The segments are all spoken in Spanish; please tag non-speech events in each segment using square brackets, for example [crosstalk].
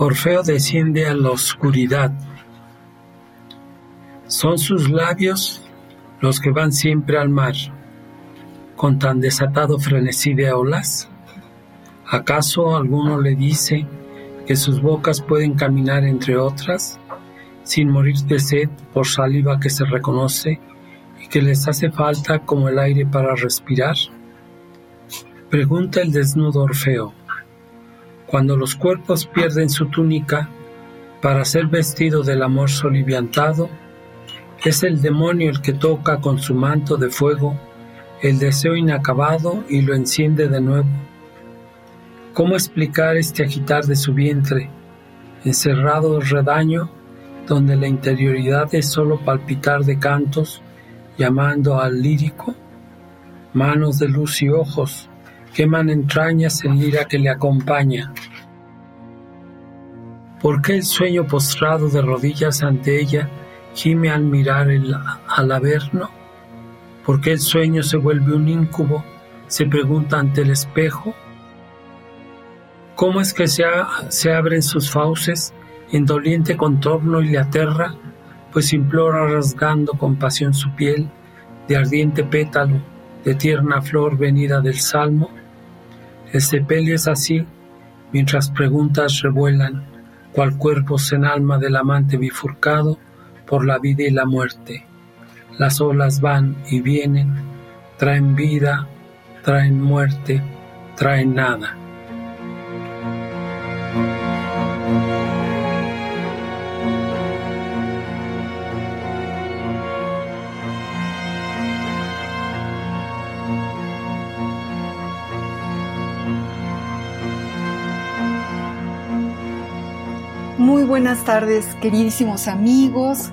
Orfeo desciende a la oscuridad. Son sus labios los que van siempre al mar, con tan desatado frenesí de olas. ¿Acaso alguno le dice que sus bocas pueden caminar entre otras, sin morir de sed por saliva que se reconoce y que les hace falta como el aire para respirar? Pregunta el desnudo Orfeo. Cuando los cuerpos pierden su túnica para ser vestido del amor soliviantado, es el demonio el que toca con su manto de fuego el deseo inacabado y lo enciende de nuevo. ¿Cómo explicar este agitar de su vientre, encerrado redaño, donde la interioridad es solo palpitar de cantos, llamando al lírico? Manos de luz y ojos, queman entrañas el lira que le acompaña. ¿Por qué el sueño postrado de rodillas ante ella gime al mirar el, al averno? ¿Por qué el sueño se vuelve un íncubo? Se pregunta ante el espejo. ¿Cómo es que se, se abren sus fauces en doliente contorno y le aterra? Pues implora rasgando con pasión su piel de ardiente pétalo, de tierna flor venida del salmo. El sepelio es así, mientras preguntas revuelan, cual cuerpo en alma del amante bifurcado por la vida y la muerte. Las olas van y vienen, traen vida, traen muerte, traen nada. Buenas tardes, queridísimos amigos.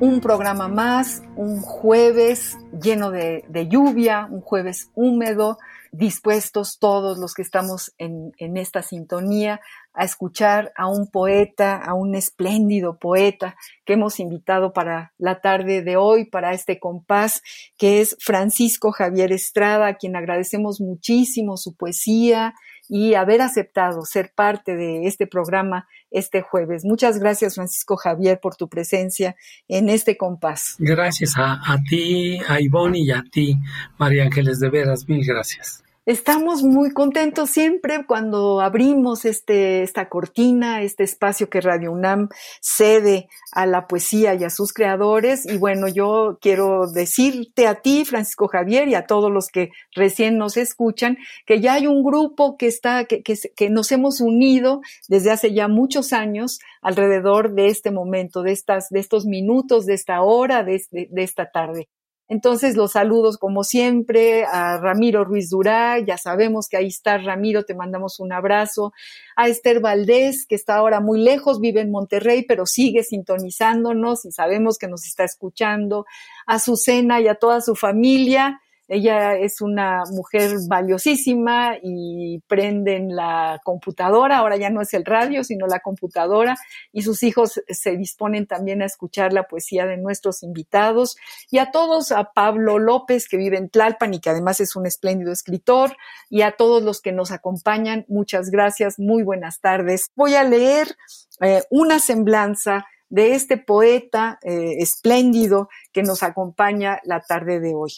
Un programa más, un jueves lleno de, lluvia, un jueves húmedo, dispuestos todos los que estamos en esta sintonía a escuchar a un poeta, a un espléndido poeta que hemos invitado para la tarde de hoy, para este compás, que es Francisco Javier Estrada, a quien agradecemos muchísimo su poesía, y haber aceptado ser parte de este programa este jueves. Muchas gracias, Francisco Javier, por tu presencia en este compás. Gracias a, a ti, a Ivonne y a ti, María Ángeles, de veras, mil gracias. Estamos muy contentos siempre cuando abrimos este, esta cortina, este espacio que Radio UNAM cede a la poesía y a sus creadores. Y bueno, yo quiero decirte a ti, Francisco Javier, y a todos los que recién nos escuchan, que ya hay un grupo que está, que, que, que nos hemos unido desde hace ya muchos años alrededor de este momento, de estas, de estos minutos, de esta hora, de, de, de esta tarde. Entonces, los saludos como siempre a Ramiro Ruiz Durá, ya sabemos que ahí está Ramiro, te mandamos un abrazo. A Esther Valdés, que está ahora muy lejos, vive en Monterrey, pero sigue sintonizándonos y sabemos que nos está escuchando. A Susana y a toda su familia. Ella es una mujer valiosísima y prende en la computadora, ahora ya no es el radio, sino la computadora, y sus hijos se disponen también a escuchar la poesía de nuestros invitados. Y a todos, a Pablo López, que vive en Tlalpan y que además es un espléndido escritor, y a todos los que nos acompañan, muchas gracias, muy buenas tardes. Voy a leer eh, una semblanza de este poeta eh, espléndido que nos acompaña la tarde de hoy.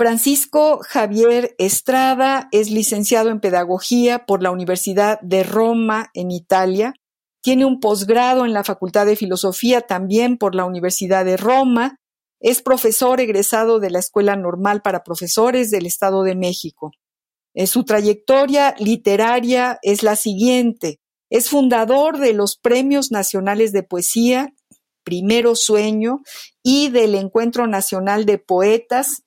Francisco Javier Estrada es licenciado en Pedagogía por la Universidad de Roma en Italia. Tiene un posgrado en la Facultad de Filosofía también por la Universidad de Roma. Es profesor egresado de la Escuela Normal para Profesores del Estado de México. Eh, su trayectoria literaria es la siguiente. Es fundador de los Premios Nacionales de Poesía, Primero Sueño, y del Encuentro Nacional de Poetas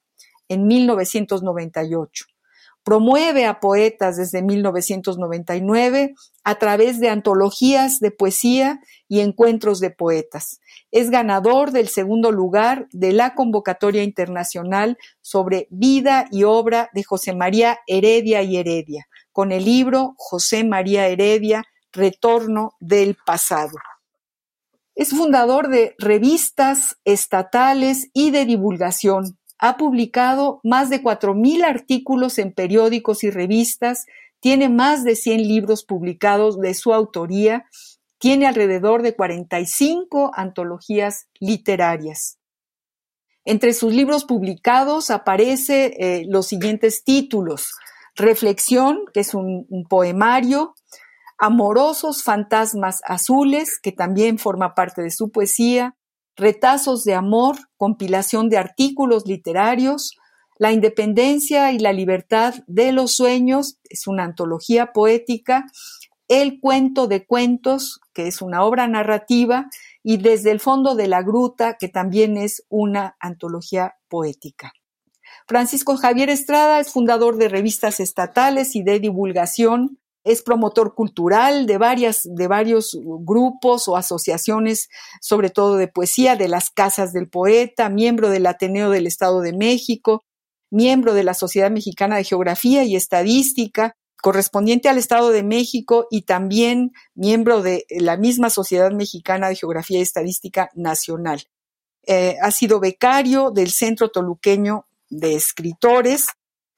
en 1998. Promueve a poetas desde 1999 a través de antologías de poesía y encuentros de poetas. Es ganador del segundo lugar de la convocatoria internacional sobre vida y obra de José María Heredia y Heredia, con el libro José María Heredia, Retorno del Pasado. Es fundador de revistas estatales y de divulgación, ha publicado más de 4.000 artículos en periódicos y revistas, tiene más de 100 libros publicados de su autoría, tiene alrededor de 45 antologías literarias. Entre sus libros publicados aparece eh, los siguientes títulos. Reflexión, que es un, un poemario, Amorosos fantasmas azules, que también forma parte de su poesía, Retazos de Amor, compilación de artículos literarios, La Independencia y la Libertad de los Sueños, es una antología poética, El Cuento de Cuentos, que es una obra narrativa, y Desde el Fondo de la Gruta, que también es una antología poética. Francisco Javier Estrada es fundador de revistas estatales y de divulgación, es promotor cultural de, varias, de varios grupos o asociaciones, sobre todo de poesía, de las Casas del Poeta, miembro del Ateneo del Estado de México, miembro de la Sociedad Mexicana de Geografía y Estadística, correspondiente al Estado de México y también miembro de la misma Sociedad Mexicana de Geografía y Estadística Nacional. Eh, ha sido becario del Centro Toluqueño de Escritores,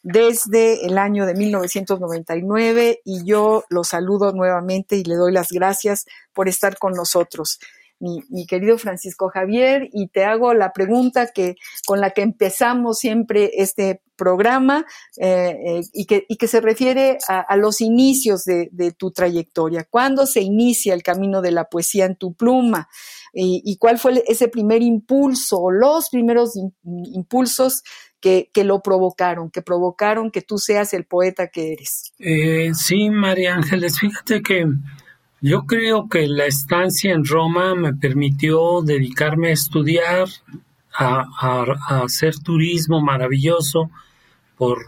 desde el año de 1999 y yo lo saludo nuevamente y le doy las gracias por estar con nosotros. Mi, querido Francisco Javier, y te hago la pregunta que, con la que empezamos siempre este programa eh, eh, y, que, se refiere a, los inicios de, tu trayectoria. ¿Cuándo se inicia el camino de la poesía en tu pluma? ¿Y, y cuál fue ese primer impulso, los primeros impulsos que, lo provocaron, que provocaron que tú seas el poeta que eres. Eh, sí, María Ángeles, fíjate que yo creo que la estancia en Roma me permitió dedicarme a estudiar, a, hacer turismo maravilloso por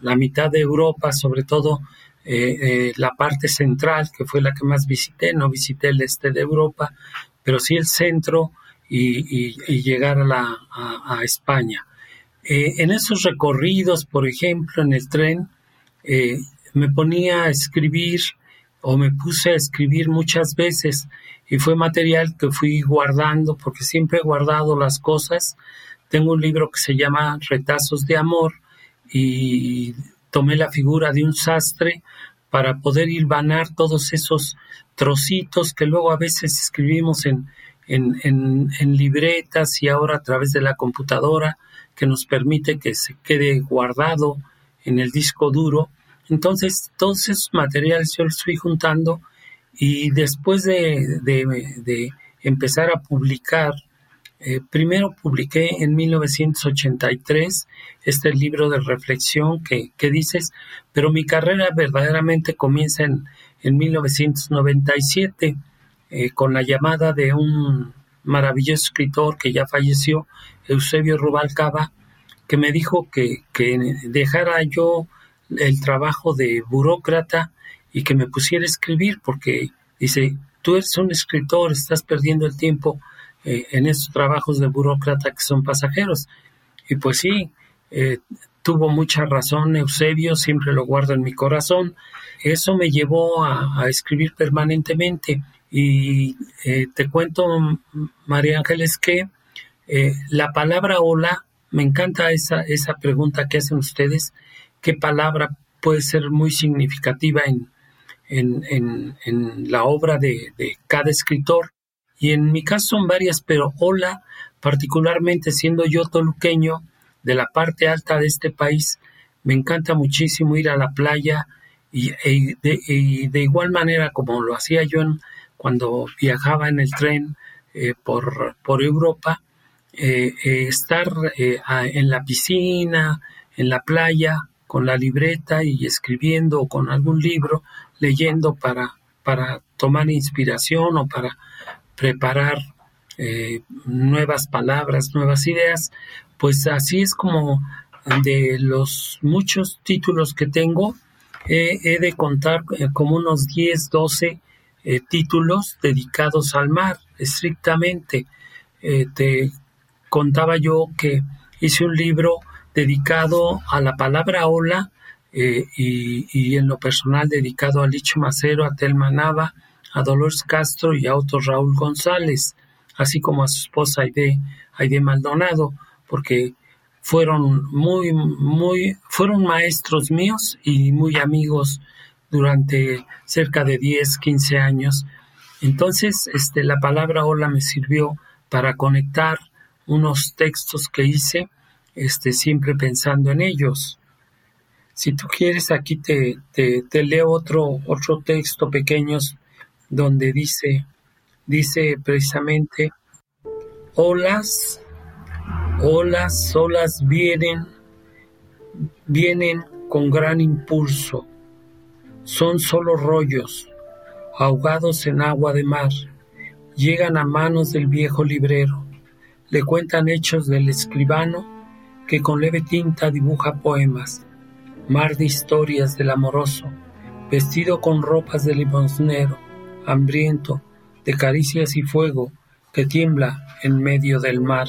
la mitad de Europa, sobre todo eh, eh, la parte central, que fue la que más visité, no visité el este de Europa, pero sí el centro y, llegar a, la, a España. Eh, en esos recorridos, por ejemplo, en el tren, eh, me ponía a escribir o me puse a escribir muchas veces y fue material que fui guardando porque siempre he guardado las cosas. Tengo un libro que se llama Retazos de Amor y tomé la figura de un sastre para poder hilvanar todos esos trocitos que luego a veces escribimos en, en libretas y ahora a través de la computadora que nos permite que se quede guardado en el disco duro. Entonces, todos esos materiales yo los fui juntando y después de, empezar a publicar, eh, primero publiqué en 1983 este libro de reflexión que, dices, pero mi carrera verdaderamente comienza en, en 1997 eh, con la llamada de un maravilloso escritor que ya falleció, Eusebio Rubalcaba, que me dijo que, dejara yo el trabajo de burócrata y que me pusiera a escribir, porque dice, tú eres un escritor, estás perdiendo el tiempo eh, en estos trabajos de burócrata que son pasajeros. Y pues sí, eh, tuvo mucha razón Eusebio, siempre lo guardo en mi corazón. Eso me llevó a, escribir permanentemente. Y eh, te cuento, María Ángeles, que la palabra hola me encanta esa, esa pregunta que hacen ustedes, qué palabra puede ser muy significativa en, en, en, la obra de, cada escritor. Y en mi caso son varias, pero hola, particularmente siendo yo toluqueño de la parte alta de este país, me encanta muchísimo ir a la playa y, e, de, igual manera como lo hacía yo cuando viajaba en el tren eh, por, por Europa, eh, eh, estar en la piscina, en la playa, con la libreta y escribiendo o con algún libro, leyendo para, para tomar inspiración o para preparar nuevas palabras, nuevas ideas, pues así es como de los muchos títulos que tengo, he de contar como unos 10, 12 eh, títulos dedicados al mar, estrictamente. te contaba yo que hice un libro dedicado a la palabra ola y, en lo personal dedicado a Licho Macero, a Telma Nava, a Dolores Castro y a Otto Raúl González, así como a su esposa Aide, Aide Maldonado, porque fueron muy, muy, fueron maestros míos y muy amigos durante cerca de 10, 15 años. Entonces, este, la palabra hola me sirvió para conectar unos textos que hice, este, siempre pensando en ellos. Si tú quieres, aquí te, te, leo otro, otro texto pequeño donde dice, dice precisamente, olas, olas, olas vienen, vienen con gran impulso, son solo rollos, ahogados en agua de mar, llegan a manos del viejo librero, le cuentan hechos del escribano que con leve tinta dibuja poemas, mar de historias del amoroso, vestido con ropas de limosnero, hambriento, de caricias y fuego, que tiembla en medio del mar.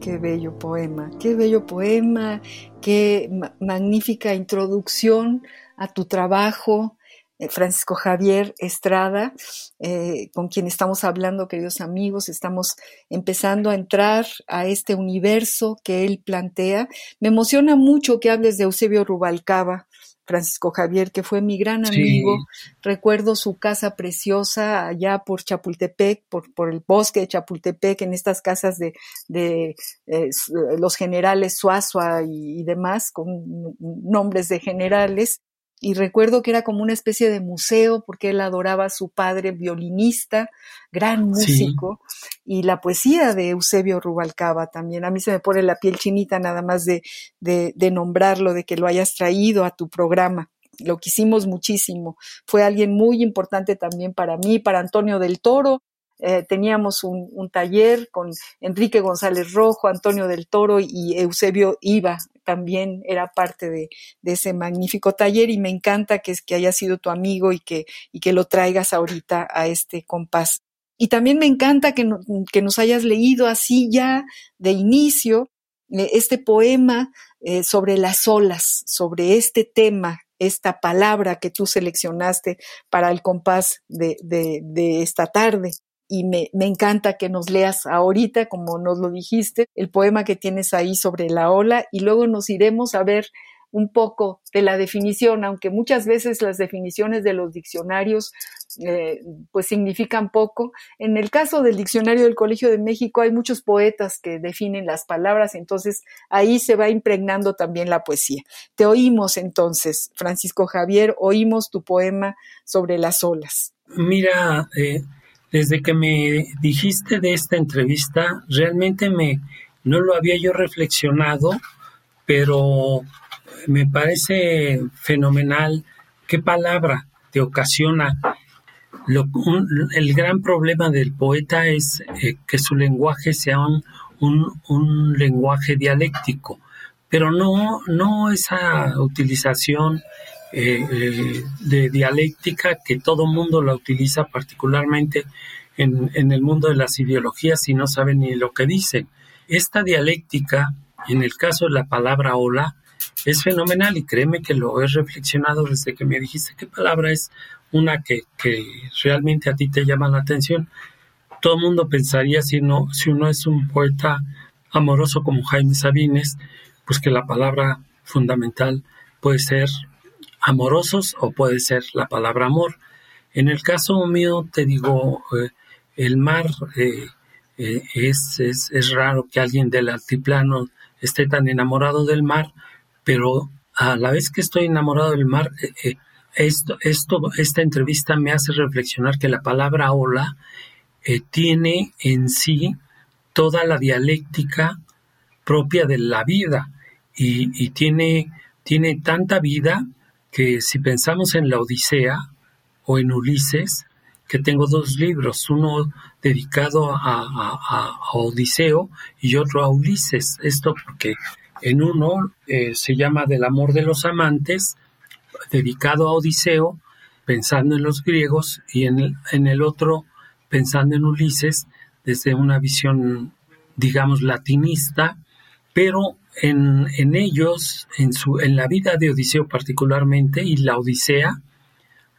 Qué bello poema, qué bello poema, qué magnífica introducción a tu trabajo, eh, Francisco Javier Estrada, eh, con quien estamos hablando, queridos amigos, estamos empezando a entrar a este universo que él plantea. Me emociona mucho que hables de Eusebio Rubalcaba, Francisco Javier, que fue mi gran amigo. Recuerdo su casa preciosa allá por Chapultepec, por, por el bosque de Chapultepec, en estas casas de, de eh, los generales Suazua y, demás, con nombres de generales y recuerdo que era como una especie de museo porque él adoraba a su padre violinista, gran músico, y la poesía de Eusebio Rubalcaba también. A mí se me pone la piel chinita nada más de, de, de nombrarlo, de que lo hayas traído a tu programa. Lo quisimos muchísimo. Fue alguien muy importante también para mí, para Antonio del Toro, eh, teníamos un, un, taller con Enrique González Rojo, Antonio del Toro y Eusebio Iba, también era parte de, ese magnífico taller y me encanta que, que haya sido tu amigo y que, y que lo traigas ahorita a este compás. Y también me encanta que, que nos hayas leído así ya de inicio eh, este poema eh, sobre las olas, sobre este tema esta palabra que tú seleccionaste para el compás de, de esta tarde y me, me, encanta que nos leas ahorita, como nos lo dijiste, el poema que tienes ahí sobre la ola y luego nos iremos a ver un poco de la definición, aunque muchas veces las definiciones de los diccionarios eh, pues significan poco. En el caso del diccionario del Colegio de México hay muchos poetas que definen las palabras, entonces ahí se va impregnando también la poesía. Te oímos entonces, Francisco Javier, oímos tu poema sobre las olas. Mira, eh, desde que me dijiste de esta entrevista, realmente me no lo había yo reflexionado, pero me parece fenomenal qué palabra te ocasiona. el gran problema del poeta es eh, que su lenguaje sea un, lenguaje dialéctico, pero no, no esa utilización eh, eh, de dialéctica que todo mundo la utiliza particularmente en, en, el mundo de las ideologías y no saben ni lo que dicen. Esta dialéctica, en el caso de la palabra hola, es fenomenal y créeme que lo he reflexionado desde que me dijiste qué palabra es una que, que realmente a ti te llama la atención. Todo el mundo pensaría si, no, si uno es un poeta amoroso como Jaime Sabines, pues que la palabra fundamental puede ser amorosos o puede ser la palabra amor. En el caso mío, te digo, eh, el mar eh, eh, es, es, es, raro que alguien del altiplano esté tan enamorado del mar, pero a la vez que estoy enamorado del mar, esto, esto, esta entrevista me hace reflexionar que la palabra ola tiene en sí toda la dialéctica propia de la vida y, tiene, tiene tanta vida que si pensamos en la Odisea o en Ulises, que tengo dos libros, uno dedicado a, Odiseo y otro a Ulises. Esto porque en uno eh, se llama Del amor de los amantes, dedicado a Odiseo, pensando en los griegos, y en el, en el otro pensando en Ulises desde una visión, digamos, latinista, pero en, en ellos, en, su, en la vida de Odiseo particularmente, y la Odisea,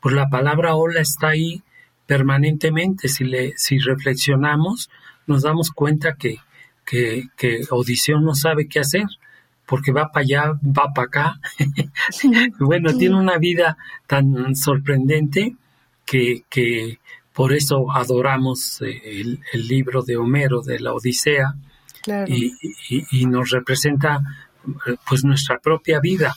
pues la palabra ola está ahí permanentemente. Si, le, si reflexionamos, nos damos cuenta que, que, que Odiseo no sabe qué hacer porque va para allá, va para acá. [laughs] bueno, tiene una vida tan sorprendente que, que por eso adoramos eh, el, libro de Homero, de la Odisea, y, y, nos representa pues nuestra propia vida.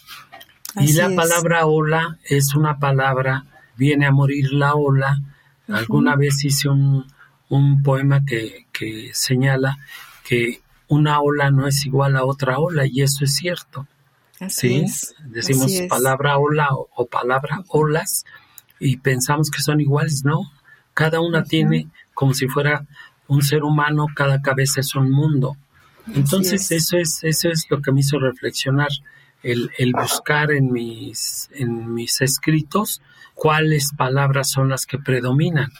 y la palabra ola es una palabra, viene a morir la ola. Alguna vez hice un, un poema que, que señala que una ola no es igual a otra ola y eso es cierto. Así Decimos palabra ola o, palabra olas y pensamos que son iguales, ¿no? Cada una tiene como si fuera un ser humano, cada cabeza es un mundo. Entonces eso es eso es lo que me hizo reflexionar el, el buscar en mis en mis escritos cuáles palabras son las que predominan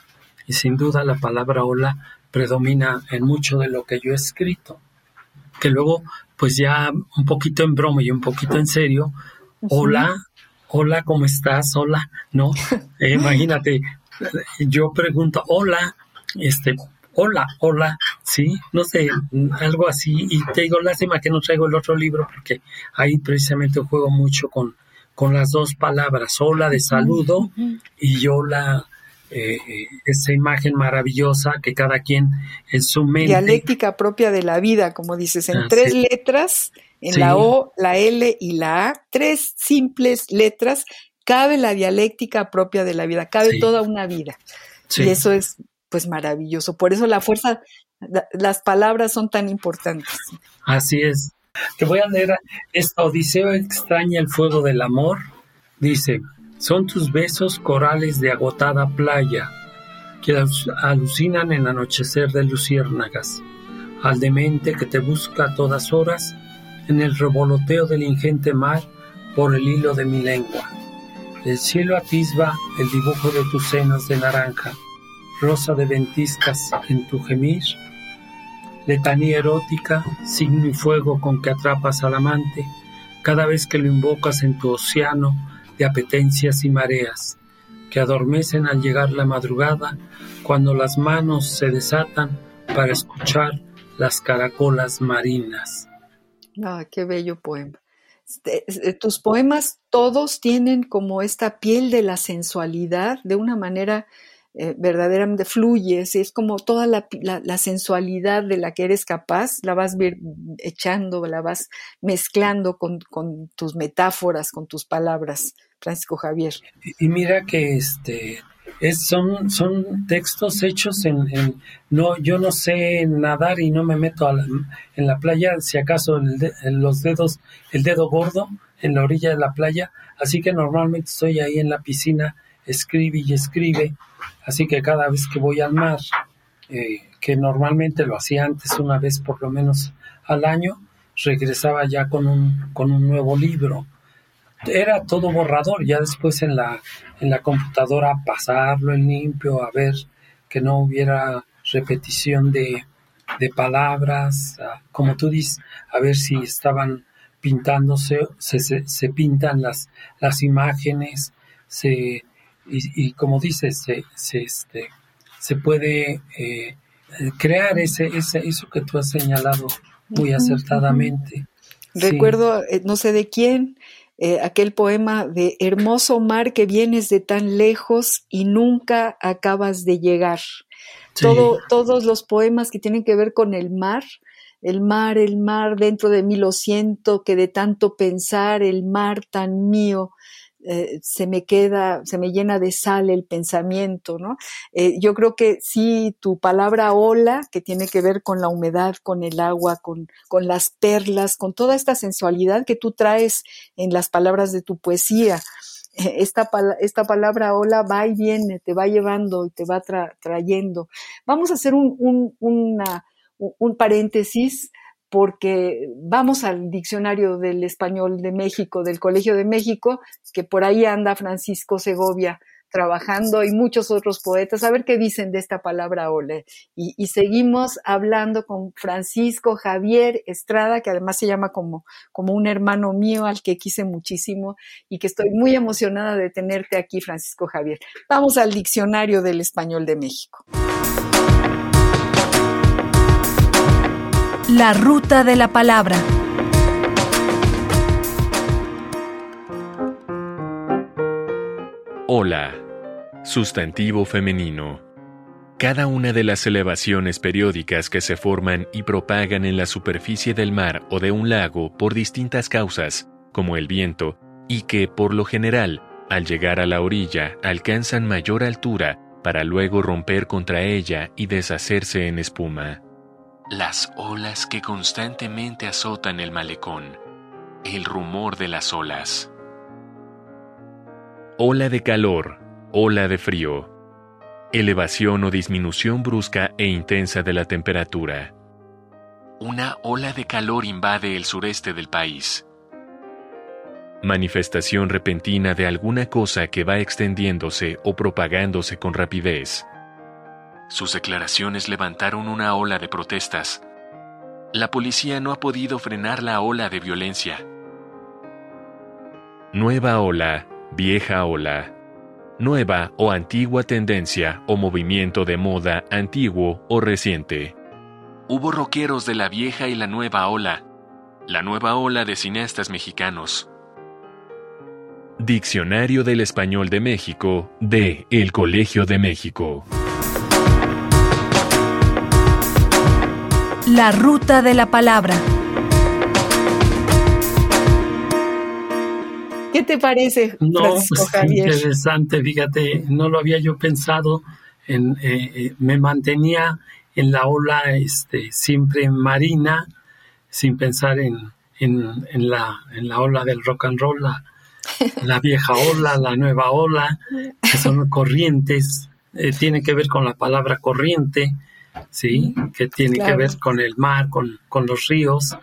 y sin duda la palabra ola predomina en mucho de lo que yo he escrito que luego, pues ya un poquito en broma y un poquito en serio, hola, hola, ¿cómo estás? Hola, ¿no? [laughs] Eh, imagínate, yo pregunto, hola, este, hola, hola, sí, no sé, algo así, y te digo, lástima que no traigo el otro libro porque ahí precisamente juego mucho con, con las dos palabras, hola de saludo y hola eh, esa imagen maravillosa que cada quien en su mente. Dialéctica propia de la vida, como dices, en tres letras, en la O, la L y la A, tres simples letras, cabe la dialéctica propia de la vida, cabe toda una vida. Y eso es pues maravilloso. Por eso la fuerza, las palabras son tan importantes. Así es. Te voy a leer esta Odiseo extraña el fuego del amor. Dice, son tus besos corales de agotada playa, que alucinan en anochecer de luciérnagas, al demente que te busca a todas horas en el revoloteo del ingente mar por el hilo de mi lengua. El cielo atisba el dibujo de tus senos de naranja, rosa de ventiscas en tu gemir, letanía erótica, signo y fuego con que atrapas al amante, cada vez que lo invocas en tu océano de apetencias y mareas, que adormecen al llegar la madrugada, cuando las manos se desatan para escuchar las caracolas marinas. Ah, qué bello poema. Este, eh, tus poemas todos tienen como esta piel de la sensualidad de una manera eh, verdaderamente fluyes, es como toda la, sensualidad de la que eres capaz, la vas echando, la vas mezclando con, tus metáforas, con tus palabras, Francisco Javier. Y, mira que este es, son, son textos hechos en, no, yo no sé nadar y no me meto en la playa, si acaso en los dedos, el dedo gordo en la orilla de la playa, así que normalmente estoy ahí en la piscina, escribe y escribe Así que cada vez que voy al mar, eh, que normalmente lo hacía antes una vez por lo menos al año, regresaba ya con un, con un nuevo libro. Era todo borrador, ya después en la, en la computadora pasarlo en limpio, a ver que no hubiera repetición de, de palabras, como tú dices, a ver si estaban pintándose, se, se, se pintan las, las imágenes, se, y, como dices, se, se, este, se puede eh, crear ese, ese, eso que tú has señalado muy acertadamente. Recuerdo, eh, no sé de quién, eh, aquel poema de Hermoso mar que vienes de tan lejos y nunca acabas de llegar. Todo, todos los poemas que tienen que ver con el mar, el mar, el mar, dentro de mí lo siento, que de tanto pensar, el mar tan mío, eh, se me queda, se me llena de sal el pensamiento, ¿no? Eh, yo creo que sí, tu palabra ola, que tiene que ver con la humedad, con el agua, con, con las perlas, con toda esta sensualidad que tú traes en las palabras de tu poesía, esta, esta palabra ola va y viene, te va llevando y te va trayendo. Vamos a hacer un, un, un paréntesis porque vamos al diccionario del español de México, del Colegio de México, que por ahí anda Francisco Segovia trabajando y muchos otros poetas, a ver qué dicen de esta palabra ole. Y, seguimos hablando con Francisco Javier Estrada, que además se llama como, como un hermano mío al que quise muchísimo y que estoy muy emocionada de tenerte aquí, Francisco Javier. Vamos al diccionario del español de México. La ruta de la palabra. Hola Sustantivo femenino. Cada una de las elevaciones periódicas que se forman y propagan en la superficie del mar o de un lago por distintas causas, como el viento, y que, por lo general, al llegar a la orilla alcanzan mayor altura para luego romper contra ella y deshacerse en espuma. Las olas que constantemente azotan el malecón. El rumor de las olas. Ola de calor, ola de frío, elevación o disminución brusca e intensa de la temperatura. Una ola de calor invade el sureste del país. Manifestación repentina de alguna cosa que va extendiéndose o propagándose con rapidez. Sus declaraciones levantaron una ola de protestas. La policía no ha podido frenar la ola de violencia. Nueva ola, vieja ola nueva o antigua tendencia o movimiento de moda antiguo o reciente. Hubo rockeros de la vieja y la nueva ola, la nueva ola de cineastas mexicanos. Diccionario del Español de México de El Colegio de México. La ruta de la palabra. ¿Qué te parece, no, pues, Interesante, fíjate, no lo había yo pensado. En, eh, eh, me mantenía en la ola este, siempre marina, sin pensar en, en, la, en la ola del rock and roll, [laughs] la, vieja ola, la nueva ola, que son corrientes, eh, tiene que ver con la palabra corriente, ¿sí? Que tiene que ver con el mar, con, con los ríos.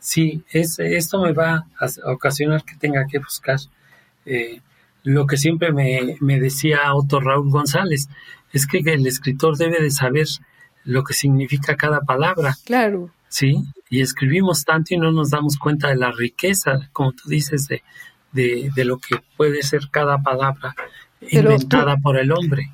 Sí, es, esto me va a ocasionar que tenga que buscar eh, lo que siempre me, me decía Otto Raúl González, es que el escritor debe de saber lo que significa cada palabra. Claro. Sí, y escribimos tanto y no nos damos cuenta de la riqueza, como tú dices, de, de, de lo que puede ser cada palabra inventada por el hombre.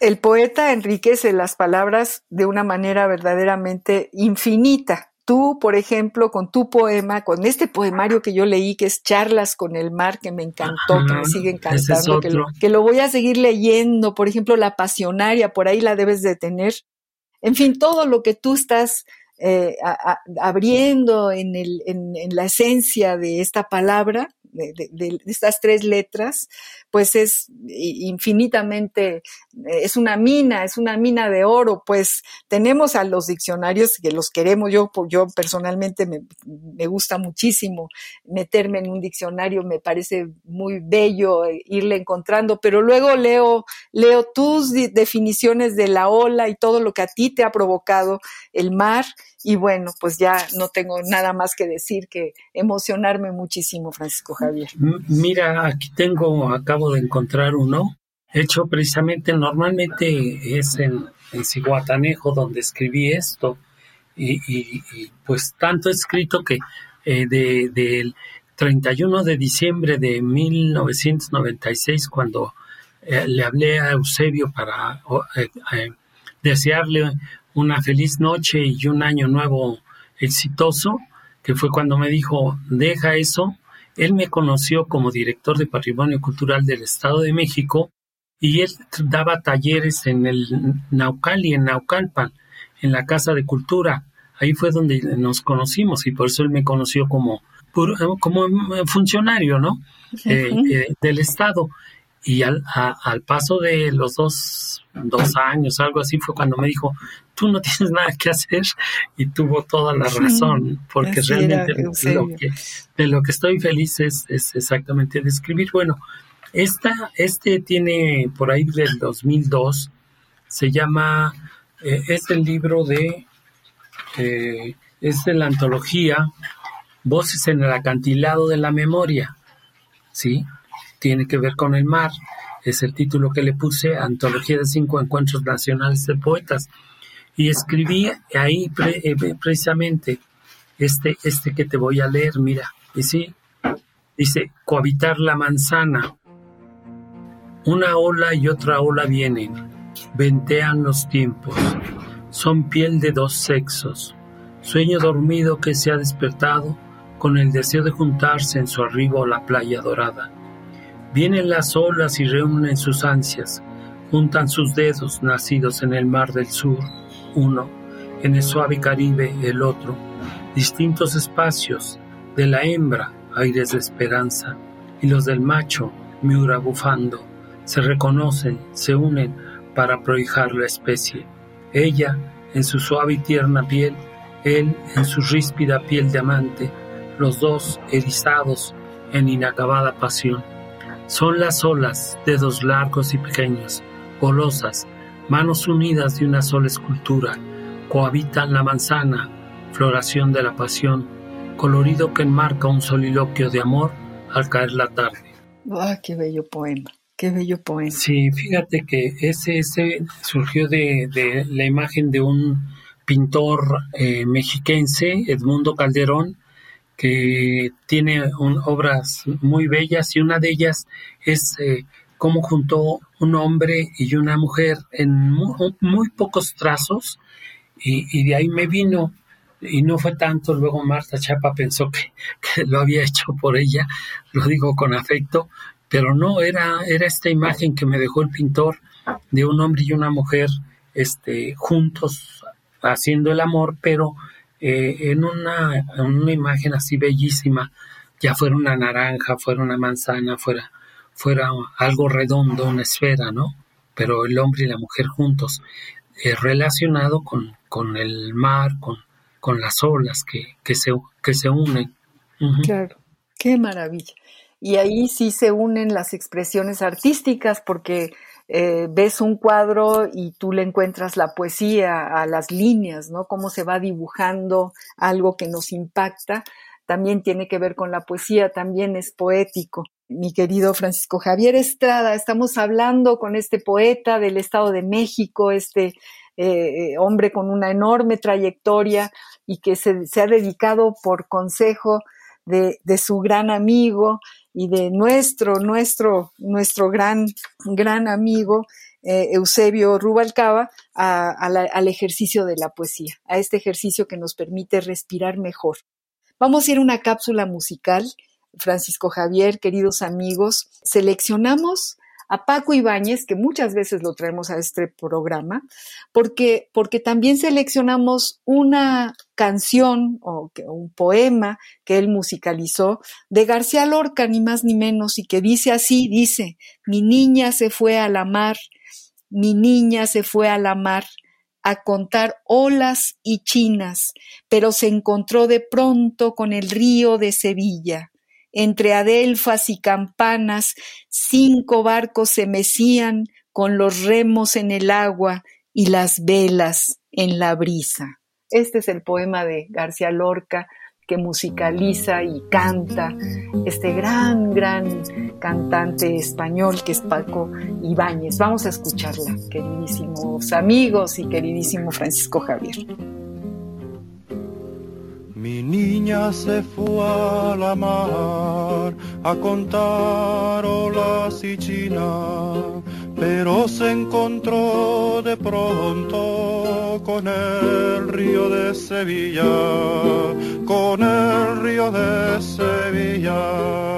El poeta enriquece las palabras de una manera verdaderamente infinita tú, por ejemplo, con tu poema, con este poemario que yo leí, que es Charlas con el mar, que me encantó, que me sigue encantando, que, lo, que lo voy a seguir leyendo, por ejemplo, La Pasionaria, por ahí la debes de tener. En fin, todo lo que tú estás eh, abriendo en, el, en, en, la esencia de esta palabra, de, estas tres letras, pues es infinitamente, es una mina, es una mina de oro, pues tenemos a los diccionarios que los queremos, yo, yo personalmente me, me gusta muchísimo meterme en un diccionario, me parece muy bello irle encontrando, pero luego leo, leo tus definiciones de la ola y todo lo que a ti te ha provocado el mar y bueno, pues ya no tengo nada más que decir que emocionarme muchísimo, Francisco Javier. Mira, aquí tengo, acabo de encontrar uno, hecho precisamente, normalmente es en, en Ciguatanejo donde escribí esto, y, pues tanto escrito que eh, de, del 31 de diciembre de 1996, cuando eh, le hablé a Eusebio para eh, desearle una feliz noche y un año nuevo exitoso, que fue cuando me dijo, deja eso. Él me conoció como director de Patrimonio Cultural del Estado de México y él daba talleres en el Naucali, en Naucalpan, en la Casa de Cultura. Ahí fue donde nos conocimos y por eso él me conoció como, como funcionario, ¿no? del Estado. Y al, al paso de los dos, dos años, algo así, fue cuando me dijo, tú no [laughs] tienes nada que hacer y tuvo toda la razón, porque realmente lo que, de lo que estoy feliz es, es exactamente de escribir. Bueno, esta, este tiene por ahí del 2002, se llama, eh, es el libro de, eh, es de la antología Voces en el acantilado de la memoria, ¿sí? Tiene que ver con el mar, es el título que le puse, Antología de cinco encuentros nacionales de poetas. Y escribí ahí eh, precisamente este, este que te voy a leer, mira, y sí, dice, cohabitar la manzana, una ola y otra ola vienen, ventean los tiempos, son piel de dos sexos, sueño dormido que se ha despertado con el deseo de juntarse en su arribo a la playa dorada. Vienen las olas y reúnen sus ansias, juntan sus dedos nacidos en el mar del sur, uno, en el suave Caribe el otro, distintos espacios, de la hembra aires de esperanza, y los del macho miura bufando, se reconocen, se unen para prohijar la especie. Ella en su suave y tierna piel, él en su ríspida piel de amante, los dos erizados en inacabada pasión. Son las olas, dedos largos y pequeños, golosas, manos unidas de una sola escultura, cohabitan la manzana, floración de la pasión, colorido que enmarca un soliloquio de amor al caer la tarde. ¡Ah, qué bello poema! Qué bello poema. Sí, fíjate que ese, ese surgió de, de la imagen de un pintor eh, mexiquense, Edmundo Calderón, que tiene obras muy bellas y una de ellas es eh, cómo juntó un hombre y una mujer en muy, pocos trazos y, y, de ahí me vino. Y no fue tanto, luego Marta Chapa pensó que, [laughs] que, lo había hecho por ella, lo digo con afecto, pero no, era, era esta imagen que me dejó el pintor de un hombre y una mujer este, juntos haciendo el amor, pero eh, en, una, una imagen así bellísima, ya fuera una naranja, fuera una manzana, fuera, fuera algo redondo, una esfera, ¿no? Pero el hombre y la mujer juntos, eh, relacionado con, con el mar, con, con las olas que, que, se, que se unen. Claro, qué maravilla y ahí sí se unen las expresiones artísticas porque eh, ves un cuadro y tú le encuentras la poesía a las líneas, ¿no? Cómo se va dibujando algo que nos impacta. También tiene que ver con la poesía, también es poético. Mi querido Francisco Javier Estrada, estamos hablando con este poeta del Estado de México, este eh, hombre con una enorme trayectoria y que se, se ha dedicado por consejo de, su gran amigo y de nuestro, nuestro, nuestro gran, gran amigo eh, Eusebio Rubalcaba al ejercicio de la poesía, a este ejercicio que nos permite respirar mejor. Vamos a ir a una cápsula musical, Francisco Javier, queridos amigos. Seleccionamos a Paco Ibáñez, que muchas veces lo traemos a este programa, porque, porque también seleccionamos una canción o un poema que él musicalizó de García Lorca, ni más ni menos, y que dice así, dice, mi niña se fue a la mar, mi niña se fue a la mar a contar olas y chinas, pero se encontró de pronto con el río de Sevilla entre adelfas y campanas, cinco barcos se mecían con los remos en el agua y las velas en la brisa. Este es el poema de García Lorca que musicaliza y canta este gran, gran cantante español que es Paco Ibáñez. Vamos a escucharla, queridísimos amigos y queridísimo Francisco Javier. Mi niña se fue a la mar a contar olas y pero se encontró de pronto con el río de Sevilla, con el río de Sevilla.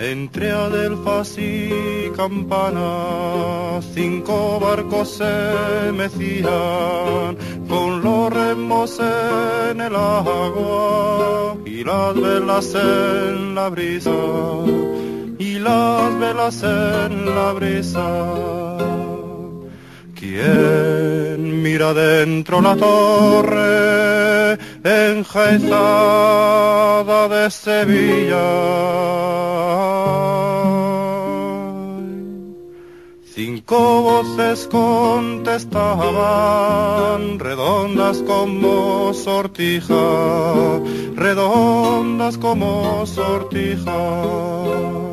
Entre adelfas y campanas, cinco barcos se mecían con los remos en el agua y las velas en la brisa, y las velas en la brisa. ¿Quién mira dentro la torre enjaezada de Sevilla? Cinco voces contestaban, redondas como sortija, redondas como sortija.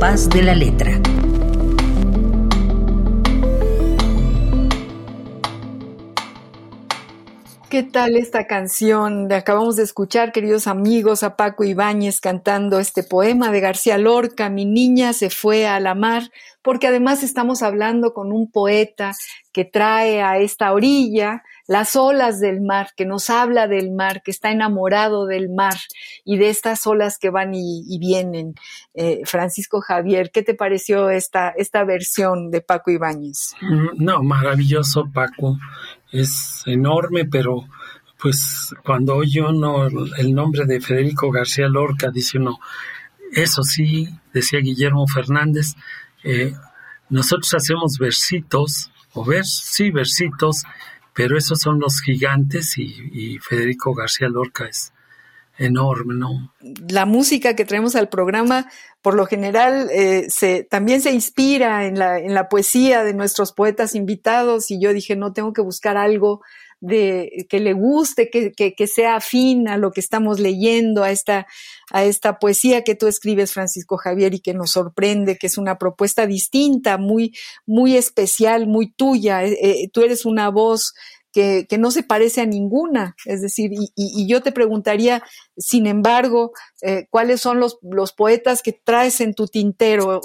De la letra. ¿Qué tal esta canción? Acabamos de escuchar, queridos amigos, a Paco Ibáñez cantando este poema de García Lorca, Mi niña se fue a la mar, porque además estamos hablando con un poeta que trae a esta orilla las olas del mar, que nos habla del mar, que está enamorado del mar y de estas olas que van y, vienen. Eh, Francisco Javier, ¿qué te pareció esta, esta versión de Paco Ibáñez? Mm, no, maravilloso Paco, es enorme, pero pues cuando oye uno el nombre de Federico García Lorca, dice uno, eso sí, decía Guillermo Fernández, eh, nosotros hacemos versitos, o vers, sí, versitos, pero esos son los gigantes y, Federico García Lorca es enorme, ¿no? La música que traemos al programa, por lo general, eh, se, también se inspira en la, en la poesía de nuestros poetas invitados y yo dije, no, tengo que buscar algo de que le guste, que, que, sea afín a lo que estamos leyendo, a esta, a esta poesía que tú escribes, Francisco Javier, y que nos sorprende, que es una propuesta distinta, muy, muy especial, muy tuya. Eh, eh, tú eres una voz que, que, no se parece a ninguna. Es decir, y, y, yo te preguntaría, sin embargo, eh, cuáles son los, los, poetas que traes en tu tintero,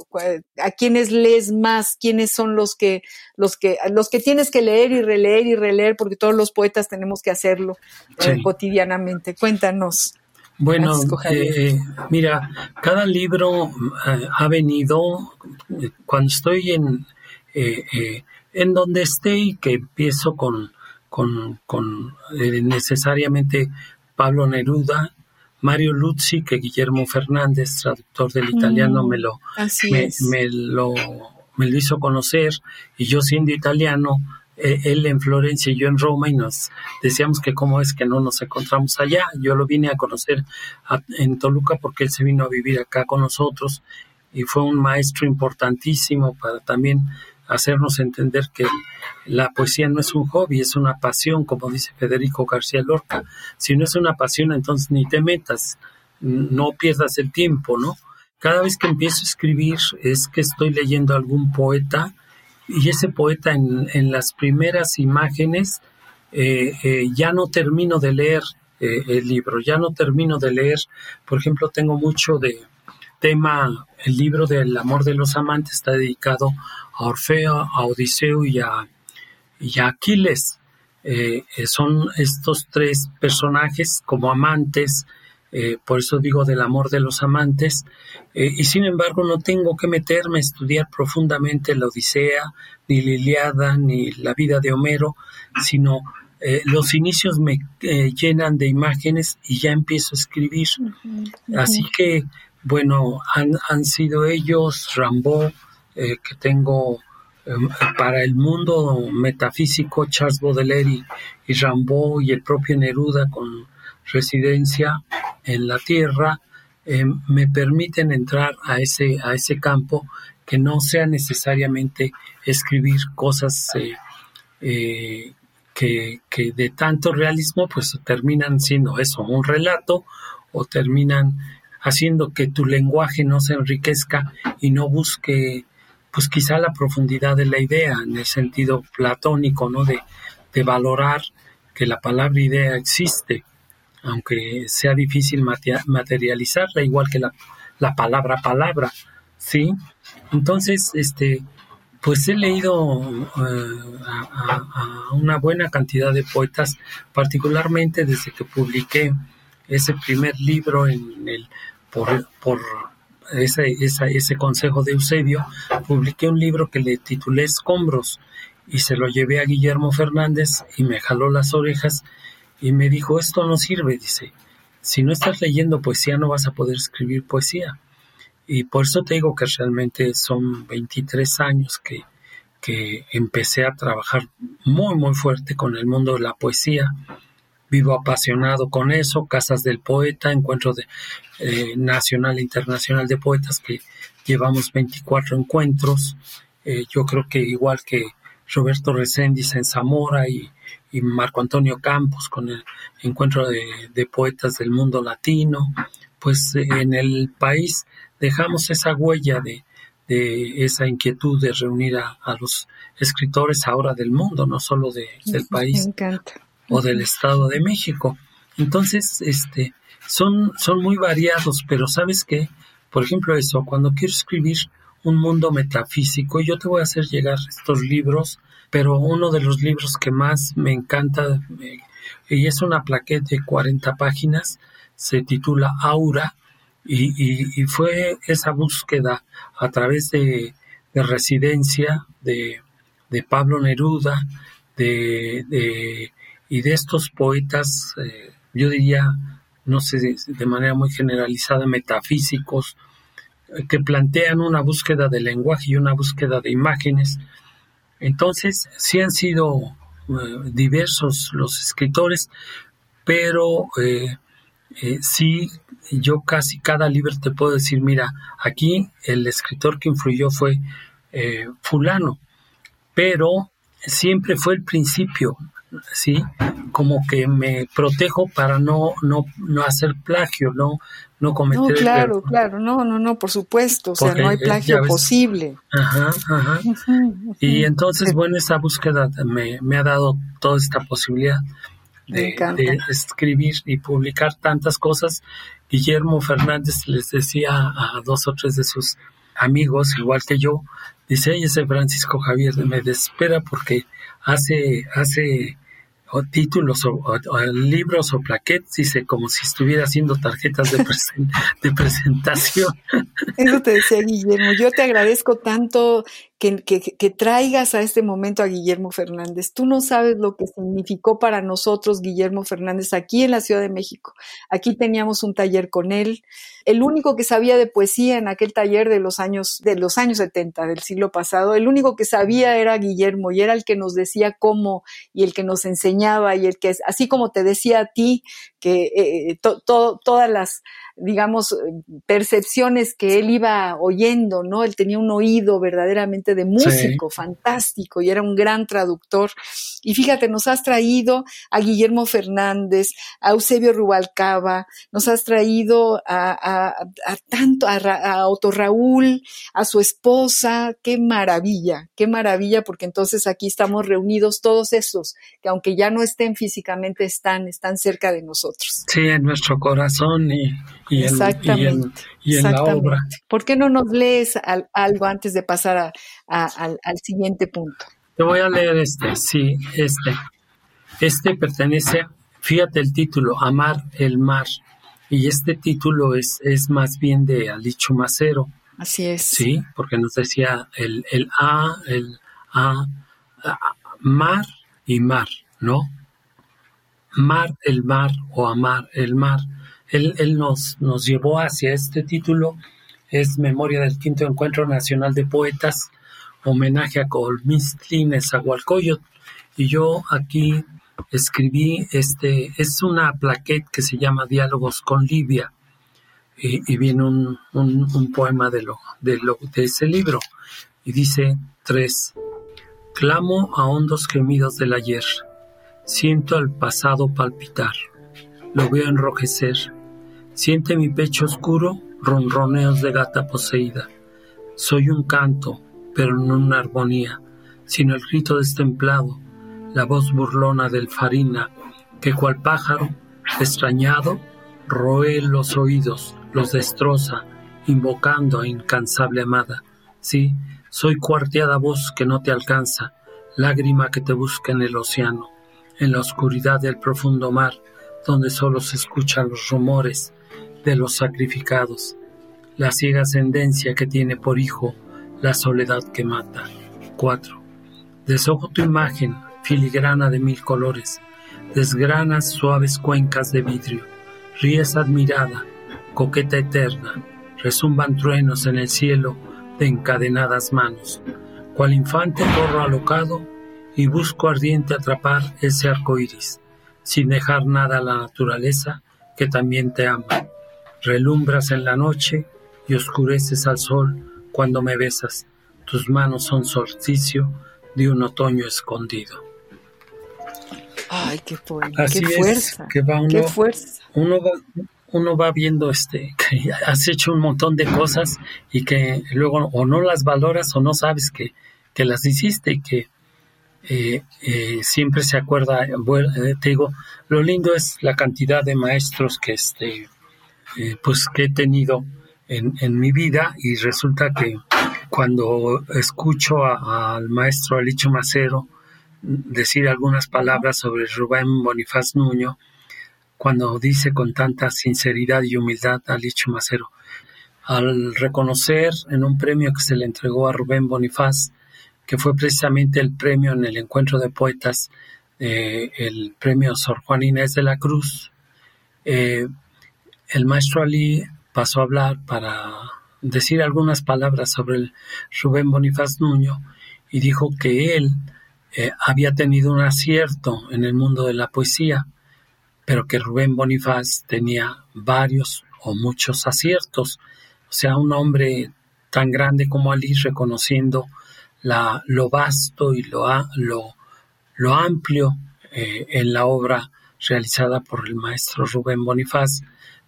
a quiénes lees más, quiénes son los que, los que, los que tienes que leer y releer y releer, porque todos los poetas tenemos que hacerlo eh, cotidianamente. Cuéntanos. Bueno, eh, mira, cada libro ha venido, cuando estoy en, en donde esté y que empiezo con con, con eh, necesariamente Pablo Neruda, Mario Luzzi, que Guillermo Fernández, traductor del italiano, mm, me, lo, me, lo, me lo hizo conocer, y yo siendo italiano, eh, él en Florencia y yo en Roma, y nos decíamos que cómo es que no nos encontramos allá. Yo lo vine a conocer en Toluca porque él se vino a vivir acá con nosotros, y fue un maestro importantísimo para también hacernos entender que la poesía no es un hobby, es una pasión, como dice Federico García Lorca. Si no es una pasión, entonces ni te metas, no pierdas el tiempo, ¿no? Cada vez que empiezo a escribir es que estoy leyendo algún poeta y ese poeta en, las primeras imágenes eh, eh, ya no termino de leer eh, el libro, ya no termino de leer, por ejemplo, tengo mucho de tema, el libro del amor de los amantes está dedicado a Orfeo, a Odiseo y a, Aquiles. Eh, eh, son estos tres personajes como amantes, eh, por eso digo del amor de los amantes, y sin embargo no tengo que meterme a estudiar profundamente la Odisea, ni la Iliada, ni la vida de Homero, sino los inicios me llenan de imágenes y ya empiezo a escribir. Así que, bueno, han, han sido ellos, Rambo, eh, que tengo em, para el mundo metafísico, Charles Baudelaire y, Rambaud y el propio Neruda con residencia en la tierra, em, me permiten entrar a ese, a ese campo que no sea necesariamente escribir cosas eh, eh, que, que, de tanto realismo pues terminan siendo eso, un relato o terminan haciendo que tu lenguaje no se enriquezca y no busque pues quizá la profundidad de la idea en el sentido platónico, ¿no? De, valorar que la palabra idea existe, aunque sea difícil materializarla, igual que la, la palabra palabra, ¿sí? Entonces, este, pues he leído eh, a, una buena cantidad de poetas, particularmente desde que publiqué ese primer libro en el por, ese, consejo de Eusebio, publiqué un libro que le titulé Escombros y se lo llevé a Guillermo Fernández y me jaló las orejas y me dijo, esto no sirve, dice, si no estás leyendo poesía no vas a poder escribir poesía. Y por eso te digo que realmente son 23 años que empecé a trabajar muy, muy fuerte con el mundo de la poesía. Vivo apasionado con eso, Casas del Poeta, Encuentro de, eh, Nacional e Internacional de Poetas, que llevamos 24 encuentros. Eh, yo creo que igual que Roberto Reséndiz en Zamora y, y Marco Antonio Campos con el Encuentro de, de Poetas del Mundo Latino, pues en el país dejamos esa huella de, esa inquietud de reunir a, los escritores ahora del mundo, no solo de, del país o del Estado de México. Entonces, este, son, son muy variados, pero sabes qué, por ejemplo eso, cuando quiero escribir un mundo metafísico, yo te voy a hacer llegar estos libros, pero uno de los libros que más me encanta, eh, y es una plaqueta de 40 páginas, se titula Aura, y, y, fue esa búsqueda a través de, de residencia de, de, Pablo Neruda de, de, y de estos poetas, eh, yo diría, no sé, de manera muy generalizada, metafísicos, eh, que plantean una búsqueda de lenguaje y una búsqueda de imágenes. Entonces, sí han sido eh, diversos los escritores, pero sí yo casi cada libro te puedo decir, mira, aquí el escritor que influyó fue fulano, pero siempre fue el principio, ¿sí? Como que me protejo para no, no, no hacer plagio, no, no cometer... No, claro, claro, no, no, no, por supuesto, o sea, no hay plagio posible. Ajá, ajá. Y entonces, bueno, esa búsqueda me, me ha dado toda esta posibilidad de, escribir y publicar tantas cosas. Guillermo Fernández les decía a dos o tres de sus amigos, igual que yo, dice, ese Francisco Javier me desespera porque hace, hace o títulos o, libros o plaquetes, dice, como si estuviera haciendo tarjetas de, [laughs] de presentación. Eso te decía Guillermo, yo te agradezco tanto que, que, traigas a este momento a Guillermo Fernández. Tú no sabes lo que significó para nosotros Guillermo Fernández aquí en la Ciudad de México. Aquí teníamos un taller con él. El único que sabía de poesía en aquel taller de los años, de los años 70 del siglo pasado, el único que sabía era Guillermo y era el que nos decía cómo y el que nos enseñaba y el que, así como te decía a ti, que eh, todas las digamos, percepciones que él iba oyendo, ¿no? Él tenía un oído verdaderamente de músico fantástico y era un gran traductor. Y fíjate, nos has traído a Guillermo Fernández, a Eusebio Rubalcaba, nos has traído a, a, tanto, a, a Otto Raúl, a su esposa, qué maravilla, qué maravilla, porque entonces aquí estamos reunidos todos esos que aunque ya no estén físicamente, están, están cerca de nosotros. Sí, en nuestro corazón y, exactamente, y, en, la obra. ¿Por qué no nos lees algo antes de pasar al, siguiente punto? Te voy a leer este, sí, este. Este pertenece, fíjate el título, Amar el mar. Y este título es, es más bien de Alicho Macero. Así es. Sí, porque nos decía el, el A, el A, mar y mar, ¿no? Mar el mar o amar el mar él, nos, llevó hacia este título, es Memoria del Quinto Encuentro Nacional de Poetas, homenaje a Colmistli Nezahualcóyotl, y yo aquí escribí, este, es una plaquette que se llama Diálogos con Libia, y, viene un, poema de, de, ese libro, y dice tres, clamo a hondos gemidos del ayer, siento al pasado palpitar, lo veo enrojecer, Siente mi pecho oscuro ronroneos de gata poseída. Soy un canto, pero no una armonía, sino el grito destemplado, la voz burlona del farina que cual pájaro, extrañado, roe los oídos, los destroza, invocando a incansable amada. Sí, soy cuarteada voz que no te alcanza, lágrima que te busca en el océano, en la oscuridad del profundo mar, donde solo se escuchan los rumores de los sacrificados, la ciega ascendencia que tiene por hijo la soledad que mata. 4. Desojo tu imagen, filigrana de mil colores, desgranas suaves cuencas de vidrio, ríes admirada, coqueta eterna, resumban truenos en el cielo de encadenadas manos. Cual infante corro alocado y busco ardiente atrapar ese arco iris, sin dejar nada a la naturaleza que también te ama. Relumbras en la noche y oscureces al sol cuando me besas. Tus manos son solsticio de un otoño escondido. Ay, qué, qué fuerza. que va uno, qué fuerza. Uno va, uno va viendo este [laughs] que has hecho un montón de cosas y que luego o no las valoras o no sabes que, que las hiciste y que eh, eh, siempre se acuerda, bueno, eh, te digo, lo lindo es la cantidad de maestros que este pues que he tenido en, en, mi vida y resulta que cuando escucho al maestro Alicho Macero decir algunas palabras sobre Rubén Bonifaz Nuño, cuando dice con tanta sinceridad y humildad a Licho Macero, al reconocer en un premio que se le entregó a Rubén Bonifaz, que fue precisamente el premio en el encuentro de poetas, eh, el premio Sor Juan Inés de la Cruz, eh, el maestro Ali pasó a hablar para decir algunas palabras sobre el Rubén Bonifaz Nuño y dijo que él eh, había tenido un acierto en el mundo de la poesía, pero que Rubén Bonifaz tenía varios o muchos aciertos, o sea, un hombre tan grande como Ali reconociendo lo vasto y lo, lo, lo amplio eh, en la obra realizada por el maestro Rubén Bonifaz,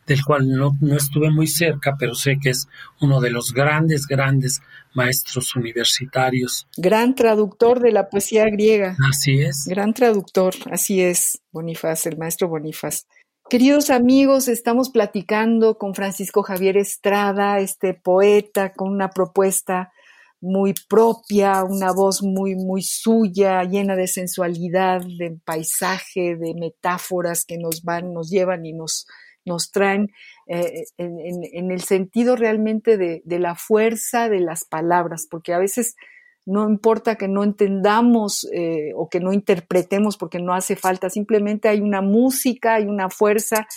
del cual no, no, estuve muy cerca, pero sé que es uno de los grandes, grandes maestros universitarios. Gran traductor de la poesía griega. Así es. Gran traductor, así es, Bonifaz, el maestro Bonifaz. Queridos amigos, estamos platicando con Francisco Javier Estrada, este poeta con una propuesta muy propia, una voz muy, muy suya, llena de sensualidad, de paisaje, de metáforas que nos van, nos llevan y nos, nos traen eh, en, el sentido realmente de, la fuerza de las palabras, porque a veces no importa que no entendamos eh, o que no interpretemos porque no hace falta, simplemente hay una música, hay una fuerza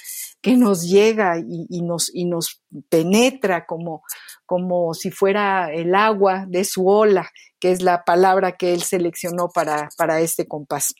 que nos llega y, nos, y nos penetra como, como si fuera el agua de su ola, que es la palabra que él seleccionó para, para este compás.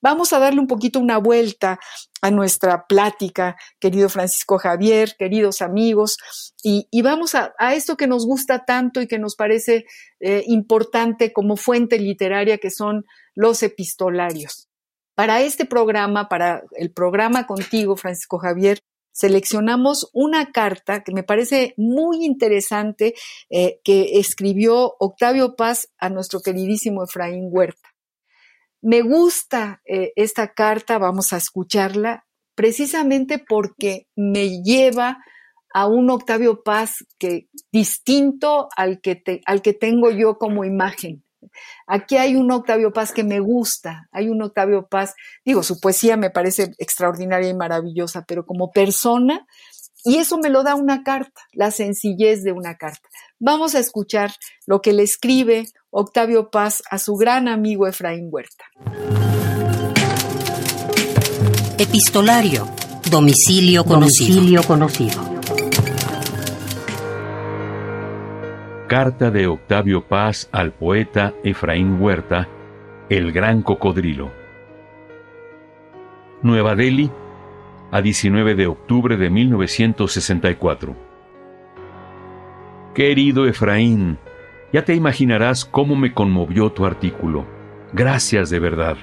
Vamos a darle un poquito una vuelta a nuestra plática, querido Francisco Javier, queridos amigos, y, vamos a, esto que nos gusta tanto y que nos parece eh, importante como fuente literaria, que son los epistolarios. Para este programa, para el programa contigo, Francisco Javier, seleccionamos una carta que me parece muy interesante eh, que escribió Octavio Paz a nuestro queridísimo Efraín Huerta. Me gusta eh, esta carta, vamos a escucharla, precisamente porque me lleva a un Octavio Paz que distinto al que, al que tengo yo como imagen. Aquí hay un Octavio Paz que me gusta, hay un Octavio Paz, digo, su poesía me parece extraordinaria y maravillosa, pero como persona, y eso me lo da una carta, la sencillez de una carta. Vamos a escuchar lo que le escribe Octavio Paz a su gran amigo Efraín Huerta. Epistolario. Domicilio conocido. Domicilio conocido. Carta de Octavio Paz al poeta Efraín Huerta, El Gran Cocodrilo. Nueva Delhi, a 19 de octubre de 1964. Querido Efraín, ya te imaginarás cómo me conmovió tu artículo. Gracias de verdad.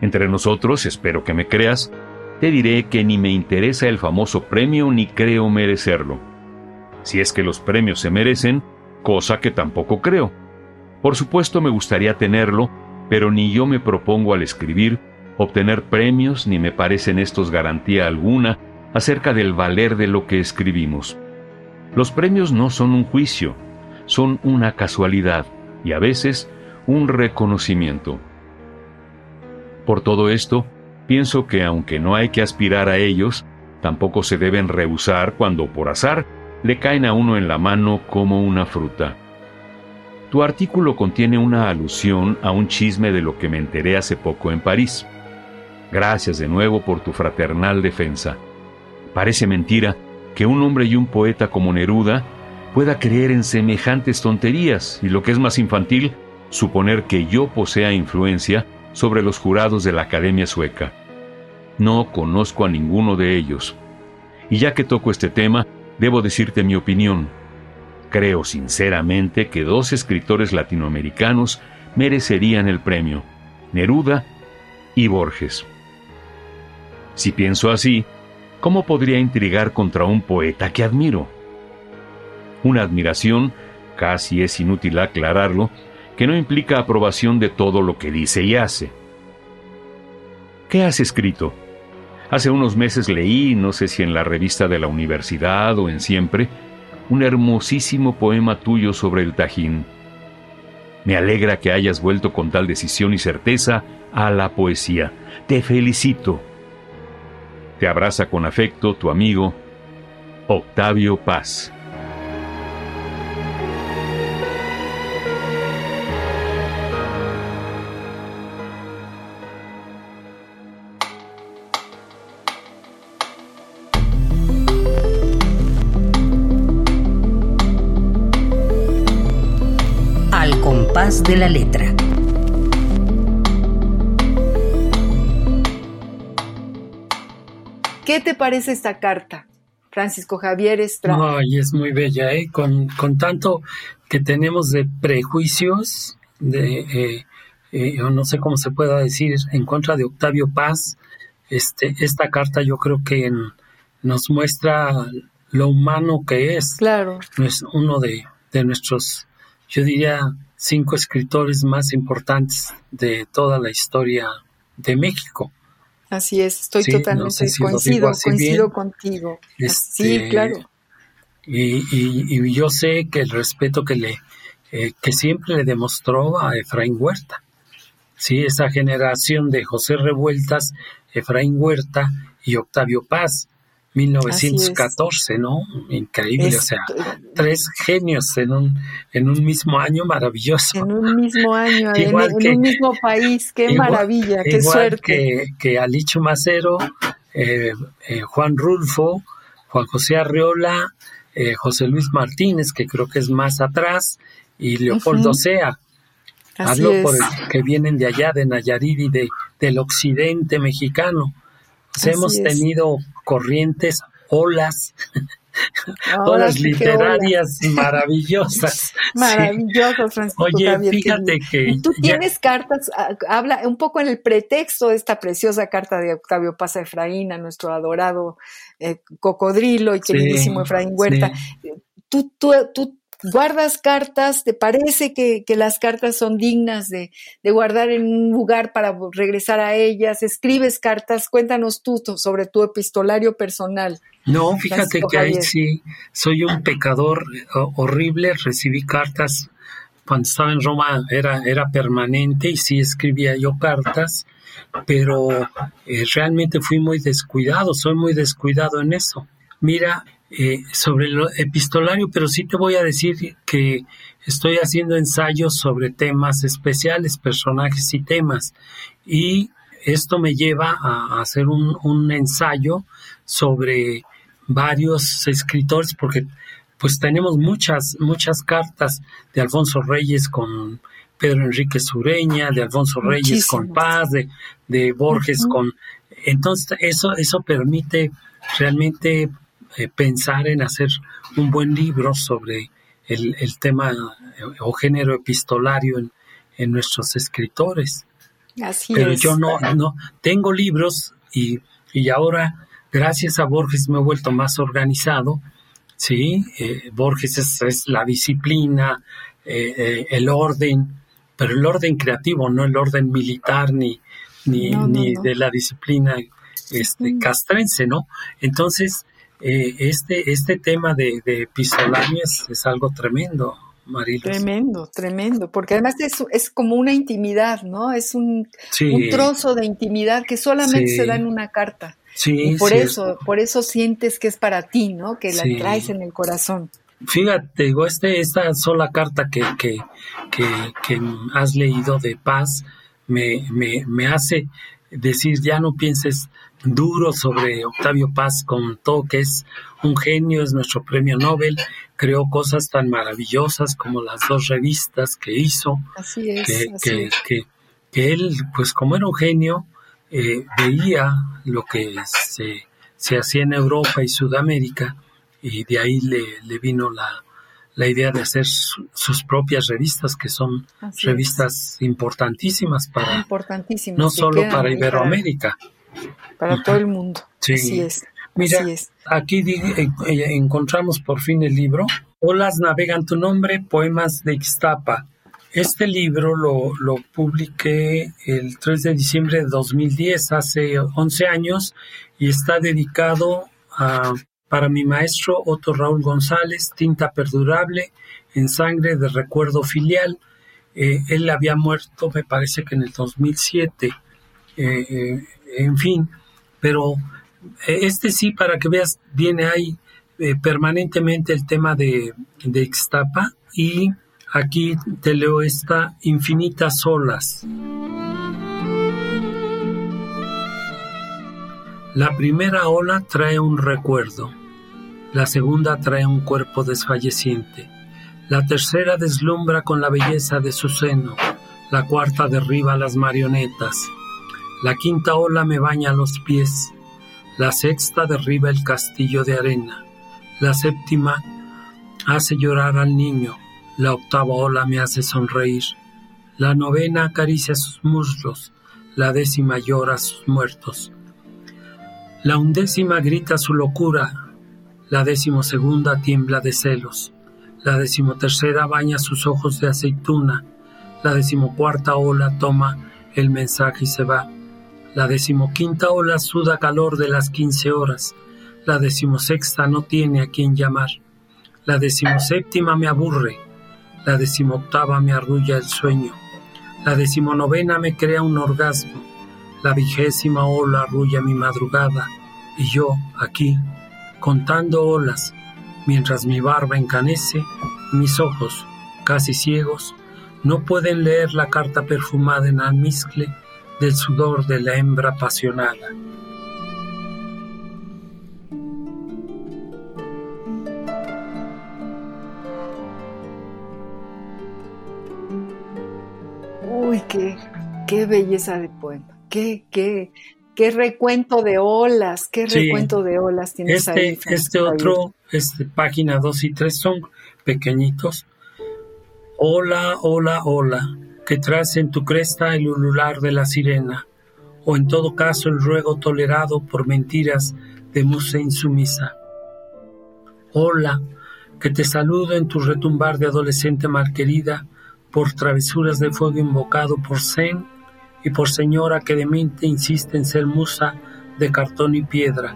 Entre nosotros, espero que me creas, te diré que ni me interesa el famoso premio ni creo merecerlo. Si es que los premios se merecen, cosa que tampoco creo. Por supuesto me gustaría tenerlo, pero ni yo me propongo al escribir obtener premios, ni me parecen estos garantía alguna acerca del valer de lo que escribimos. Los premios no son un juicio, son una casualidad y a veces un reconocimiento. Por todo esto, pienso que aunque no hay que aspirar a ellos, tampoco se deben rehusar cuando por azar le caen a uno en la mano como una fruta. Tu artículo contiene una alusión a un chisme de lo que me enteré hace poco en París. Gracias de nuevo por tu fraternal defensa. Parece mentira que un hombre y un poeta como Neruda pueda creer en semejantes tonterías y lo que es más infantil, suponer que yo posea influencia sobre los jurados de la Academia Sueca. No conozco a ninguno de ellos. Y ya que toco este tema, debo decirte mi opinión. Creo sinceramente que dos escritores latinoamericanos merecerían el premio, Neruda y Borges. Si pienso así, ¿cómo podría intrigar contra un poeta que admiro? Una admiración, casi es inútil aclararlo, que no implica aprobación de todo lo que dice y hace. ¿Qué has escrito? Hace unos meses leí, no sé si en la revista de la universidad o en Siempre, un hermosísimo poema tuyo sobre el Tajín. Me alegra que hayas vuelto con tal decisión y certeza a la poesía. Te felicito. Te abraza con afecto tu amigo Octavio Paz. Al compás de la letra. ¿Qué te parece esta carta, Francisco Javier Estrada? Ay, es muy bella, ¿eh? Con, con tanto que tenemos de prejuicios, de, eh, eh, no sé cómo se pueda decir, en contra de Octavio Paz, este, esta carta yo creo que en- nos muestra lo humano que es. Claro. Es uno de, de nuestros, yo diría, cinco escritores más importantes de toda la historia de México. Así es, estoy Sí, no totalmente sé si lo coincido, coincido bien. contigo. Este, Sí, claro. Y, y- y yo sé que el respeto que le eh, que siempre le demostró a Efraín Huerta. Sí, esa generación de José Revueltas, Efraín Huerta y Octavio Paz, 1914, ¿no? Increíble, Es- o sea, tres genios en un en un mismo año maravilloso. En un mismo año, en, Igual en que- un mismo país, qué Igual- maravilla, qué igual suerte. Que, que Alicho Macero, eh, eh, Juan Rulfo, Juan José Arreola, eh, José Luis Martínez, que creo que es más atrás, y Leopoldo Ujú. Sea. Así Hablo es. por el que vienen de allá, de Nayarit y de, del occidente mexicano. Así hemos es. tenido corrientes, olas, Ahora olas literarias maravillosas. [laughs] Sí. Maravilloso, Francisco Oye, Javier, fíjate que tú ya- tienes cartas, ah, habla un poco en el pretexto de esta preciosa carta de Octavio Paz a Efraín, a nuestro adorado eh, cocodrilo y Sí, queridísimo Efraín Huerta. Tú, tú, tú guardas cartas, ¿te parece que, que las cartas son dignas de, de guardar en un lugar para regresar a ellas? Escribes cartas, cuéntanos tú sobre tu epistolario personal. No, fíjate Francisco que ahí sí soy un pecador eh, horrible. Recibí cartas cuando estaba en Roma, era, era permanente y sí escribía yo cartas, pero eh, realmente fui muy descuidado, soy muy descuidado en eso. Mira, eh, sobre lo epistolario, pero sí te voy a decir que estoy haciendo ensayos sobre temas especiales, personajes y temas. Y esto me lleva a, hacer un, un ensayo sobre varios escritores, porque pues tenemos muchas, muchas cartas de Alfonso Reyes con Pedro Enrique Sureña, de Alfonso Reyes con. Paz, de, de Borges con... Entonces, eso, eso permite realmente eh, pensar en hacer un buen libro sobre el, el tema eh, o género epistolario en, en nuestros escritores Así pero es. yo no, no tengo libros y, y ahora gracias a Borges me he vuelto más organizado sí Eh, Borges es, es la disciplina eh, eh, el orden pero el orden creativo no el orden militar ni ni, ni de la disciplina este, castrense, ¿no? Entonces, eh, este, este tema de, de epistolario es, algo tremendo. Marilos. Tremendo, tremendo, porque además es, es como una intimidad, ¿no? Es un, un trozo de intimidad que solamente se da en una carta. Sí, y por eso, por eso sientes que es para ti, ¿no? Que la traes en el corazón. Fíjate, digo, este, esta sola carta que, que, que, que has leído de paz me, me, me hace decir, ya no pienses duro sobre Octavio Paz, con todo que es un genio, es nuestro premio Nobel, creó cosas tan maravillosas como las dos revistas que hizo, así es, que, que, que, él, pues como era un genio, eh, veía lo que se, se, hacía en Europa y Sudamérica y de ahí le, le vino la, la idea de hacer sus propias revistas, que son revistas importantísimas para no solo para Iberoamérica, para todo el mundo. Sí. Así es. Mira, aquí eh, eh, encontramos por fin el libro. Olas navegan tu nombre, poemas de Ixtapa. Este libro lo, lo publiqué el 3 de diciembre de 2010, hace 11 años, y está dedicado a, para mi maestro Otto Raúl González, Tinta Perdurable, en sangre de recuerdo filial. Eh, él había muerto, me parece que en el 2007. Eh, en fin, pero eh, este sí, para que veas, viene ahí eh, permanentemente el tema de, de y aquí te leo esta Infinitas olas. La primera ola trae un recuerdo, la segunda trae un cuerpo desfalleciente, la tercera deslumbra con la belleza de su seno, la cuarta derriba las marionetas, la quinta ola me baña los pies, la sexta derriba el castillo de arena, la séptima hace llorar al niño, la octava ola me hace sonreír, la novena acaricia sus muslos, la décima llora sus muertos, la undécima grita su locura, la decimosegunda tiembla de celos, la decimotercera baña sus ojos de aceituna, la decimocuarta ola toma el mensaje y se va, la decimoquinta ola suda calor de las quince horas. La decimosexta no tiene a quien llamar. La decimoséptima me aburre. La decimoctava me arrulla el sueño. La decimonovena me crea un orgasmo. La vigésima ola arrulla mi madrugada. Y yo, aquí, contando olas, mientras mi barba encanece, mis ojos, casi ciegos, no pueden leer la carta perfumada en almizcle del sudor de la hembra apasionada. Uy, qué, qué belleza de poema, qué, qué, qué recuento de olas, qué recuento de olas tienes este, ahí. Este otro, este, página 2 y 3 son pequeñitos. Hola, hola, hola que traes en tu cresta el ulular de la sirena, o en todo caso el ruego tolerado por mentiras de musa insumisa. Hola, que te saludo en tu retumbar de adolescente malquerida, por travesuras de fuego invocado por Zen y por señora que de mente insiste en ser musa de cartón y piedra,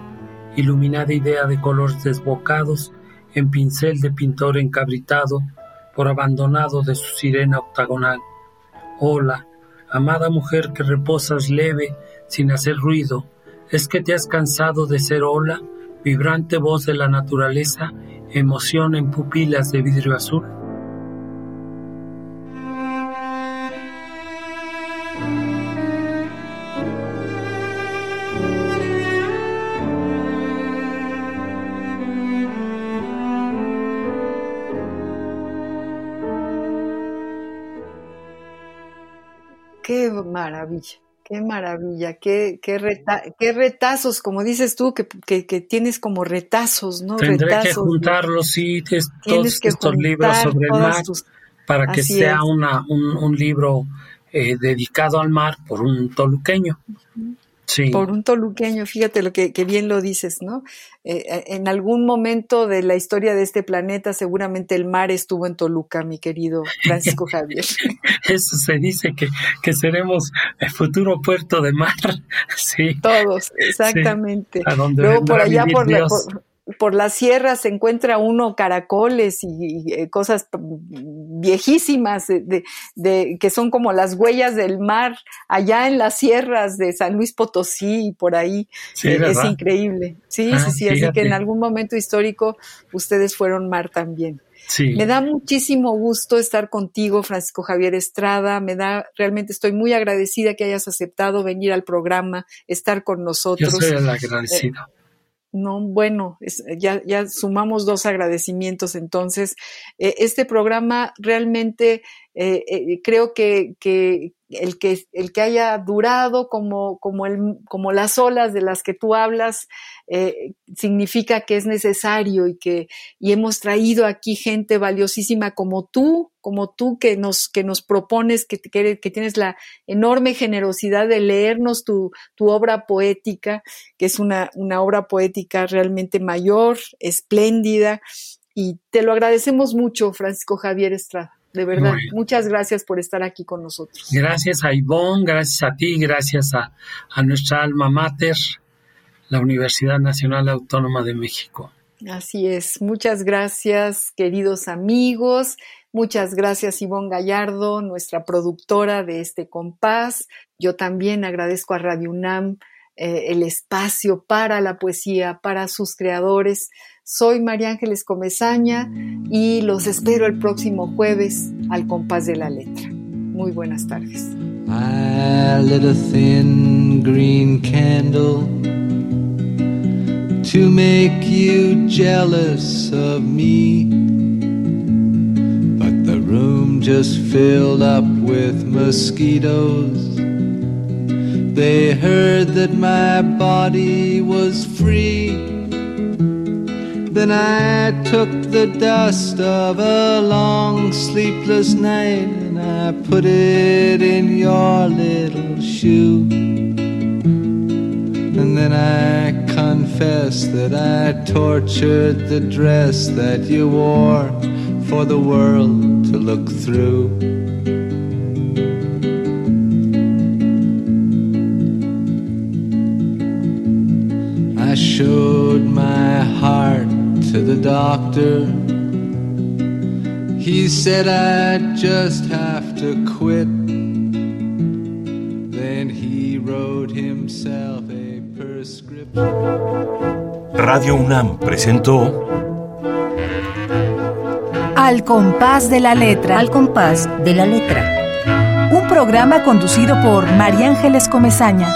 iluminada idea de colores desbocados en pincel de pintor encabritado por abandonado de su sirena octagonal. Hola, amada mujer que reposas leve sin hacer ruido, ¿es que te has cansado de ser ola, vibrante voz de la naturaleza, emoción en pupilas de vidrio azul? Maravilla, qué maravilla, qué, qué, qué retazos, como dices tú, que, que, tienes como retazos, ¿no? Tendré que juntarlos, sí, todos estos libros sobre el mar, para que sea una, un, un, libro eh, dedicado al mar por un toluqueño. Por un toluqueño, fíjate lo que, bien lo dices, ¿no? Eh, eh, en algún momento de la historia de este planeta, seguramente el mar estuvo en Toluca, mi querido Francisco [laughs] Javier. Eso se dice que, que seremos el futuro puerto de mar, [laughs] sí. Todos, exactamente. Luego por allá por, la, por la sierra se encuentra uno caracoles y, eh, cosas viejísimas de, que son como las huellas del mar allá en las sierras de San Luis Potosí y por ahí. Eh, es increíble. Sí, sí, sí. Así que en algún momento histórico ustedes fueron mar también. Sí. Me da muchísimo gusto estar contigo, Francisco Javier Estrada. Me da, realmente estoy muy agradecida que hayas aceptado venir al programa, estar con nosotros. Yo soy el agradecido. No, bueno, ya, ya sumamos dos agradecimientos entonces. Eh, este programa realmente eh, eh, creo que, el que el que haya durado como, como, el, como las olas de las que tú hablas eh, significa que es necesario y que y hemos traído aquí gente valiosísima como tú, como tú que nos, que nos propones, que, que, que tienes la enorme generosidad de leernos tu, tu obra poética, que es una, una obra poética realmente mayor, espléndida, y te lo agradecemos mucho, Francisco Javier Estrada. De verdad, muchas gracias por estar aquí con nosotros. Gracias a Ivonne, gracias a ti, gracias a, a nuestra alma mater, la Universidad Nacional Autónoma de México. Así es, muchas gracias queridos amigos, muchas gracias Ivonne Gallardo, nuestra productora de este compás. Yo también agradezco a Radio UNAM eh, el espacio para la poesía, para sus creadores. Soy María Ángeles Comezaña y los espero el próximo jueves al compás de la letra. Muy buenas tardes. I lit a thin green candle to make you jealous of me. But the room just filled up with mosquitoes. They heard that my body was free. Then I took the dust of a long sleepless night and I put it in your little shoe. And then I confessed that I tortured the dress that you wore for the world to look through. I showed my heart to the doctor. He said I'd just have to quit. Then he wrote himself a prescription. Radio UNAM presentó Al compás de la letra. Al compás de la letra. Un programa conducido por María Ángeles Comezaña.